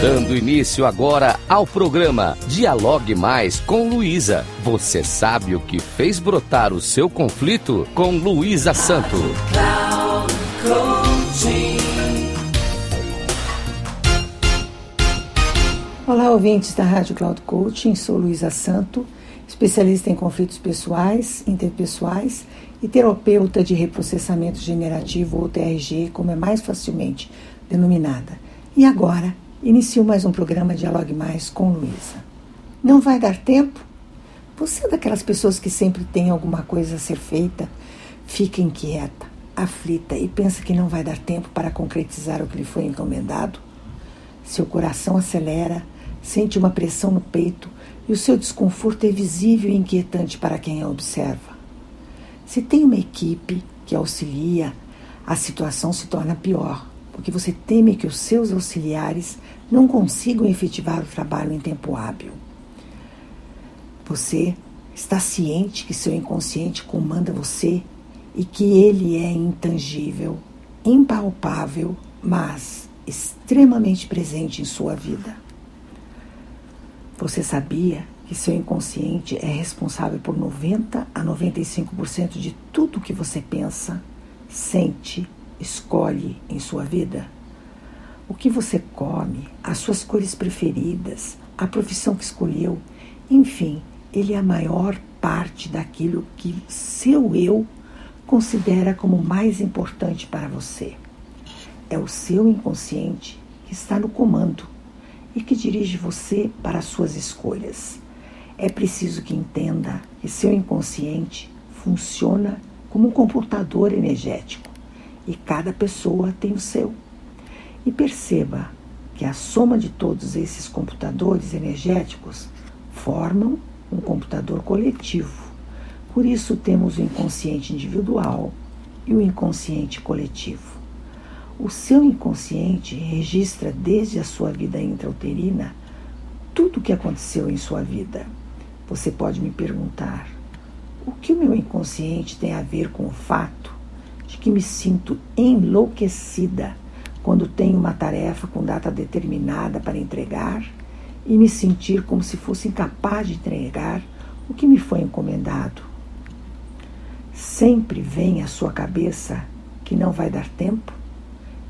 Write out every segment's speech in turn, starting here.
Dando início agora ao programa Dialogue Mais com Luísa. Você sabe o que fez brotar o seu conflito com Luísa Santo. Olá, ouvintes da Rádio Cloud Coaching. Sou Luísa Santo, especialista em conflitos pessoais, interpessoais e terapeuta de reprocessamento generativo ou TRG, como é mais facilmente denominada. E agora inicio mais um programa Dialogue Mais com Luísa. Não vai dar tempo? Você é daquelas pessoas que sempre tem alguma coisa a ser feita, fica inquieta, aflita e pensa que não vai dar tempo para concretizar o que lhe foi encomendado? Seu coração acelera, sente uma pressão no peito e o seu desconforto é visível e inquietante para quem a observa. Se tem uma equipe que auxilia, a situação se torna pior, porque você teme que os seus auxiliares não consigam efetivar o trabalho em tempo hábil. Você está ciente que seu inconsciente comanda você e que ele é intangível, impalpável, mas extremamente presente em sua vida. Você sabia que seu inconsciente é responsável por 90 a 95% de tudo que você pensa, sente, escolhe em sua vida? O que você come, as suas cores preferidas, a profissão que escolheu, enfim, ele é a maior parte daquilo que seu eu considera como mais importante para você. É o seu inconsciente que está no comando e que dirige você para as suas escolhas. É preciso que entenda que seu inconsciente funciona como um computador energético e cada pessoa tem o seu. E perceba que a soma de todos esses computadores energéticos formam um computador coletivo. Por isso temos o inconsciente individual e o inconsciente coletivo. O seu inconsciente registra desde a sua vida intrauterina tudo o que aconteceu em sua vida. Você pode me perguntar: o que o meu inconsciente tem a ver com o fato de que me sinto enlouquecida quando tenho uma tarefa com data determinada para entregar e me sentir como se fosse incapaz de entregar o que me foi encomendado? Sempre vem à sua cabeça que não vai dar tempo?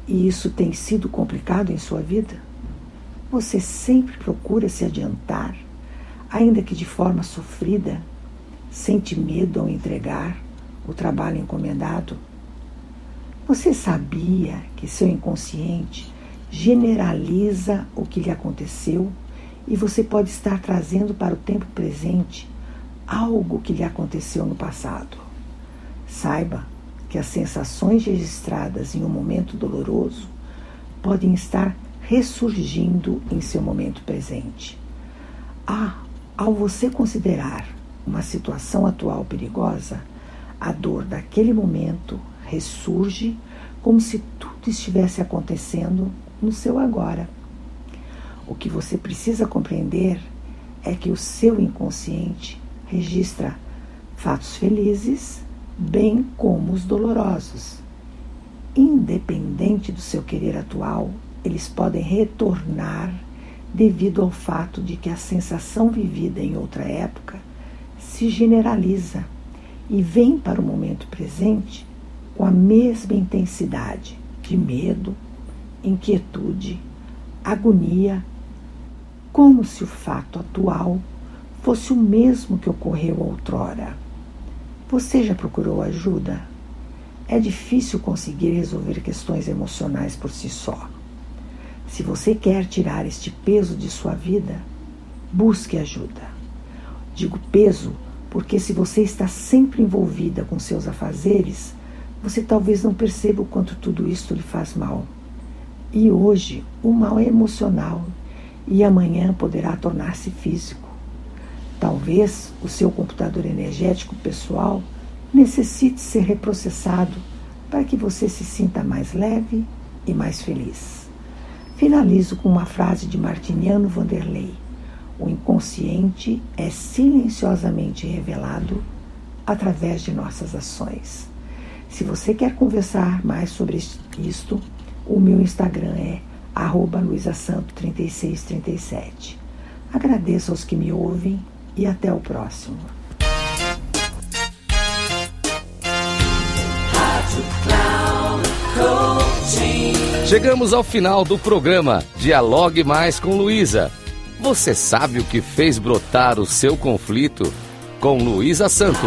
E isso tem sido complicado em sua vida? Você sempre procura se adiantar, ainda que de forma sofrida, sente medo ao entregar o trabalho encomendado? Você sabia que seu inconsciente generaliza o que lhe aconteceu e você pode estar trazendo para o tempo presente algo que lhe aconteceu no passado? Saiba que as sensações registradas em um momento doloroso podem estar ressurgindo em seu momento presente. Ah, ao você considerar uma situação atual perigosa, a dor daquele momento ressurge como se tudo estivesse acontecendo no seu agora. O que você precisa compreender é que o seu inconsciente registra fatos felizes bem como os dolorosos. Independente do seu querer atual, eles podem retornar devido ao fato de que a sensação vivida em outra época se generaliza e vem para o momento presente com a mesma intensidade de medo, inquietude, agonia, como se o fato atual fosse o mesmo que ocorreu outrora. Você já procurou ajuda? É difícil conseguir resolver questões emocionais por si só. Se você quer tirar este peso de sua vida, busque ajuda. Digo peso porque, se você está sempre envolvida com seus afazeres, você talvez não perceba o quanto tudo isto lhe faz mal. E hoje, o mal é emocional e amanhã poderá tornar-se físico. Talvez o seu computador energético pessoal necessite ser reprocessado para que você se sinta mais leve e mais feliz. Finalizo com uma frase de Martiniano Vanderlei: O inconsciente é silenciosamente revelado através de nossas ações. Se você quer conversar mais sobre isto, o meu Instagram é arroba luisasanto 3637. Agradeço aos que me ouvem e até o próximo. Chegamos ao final do programa Dialogue Mais com Luísa. Você sabe o que fez brotar o seu conflito? Com Luísa Santo.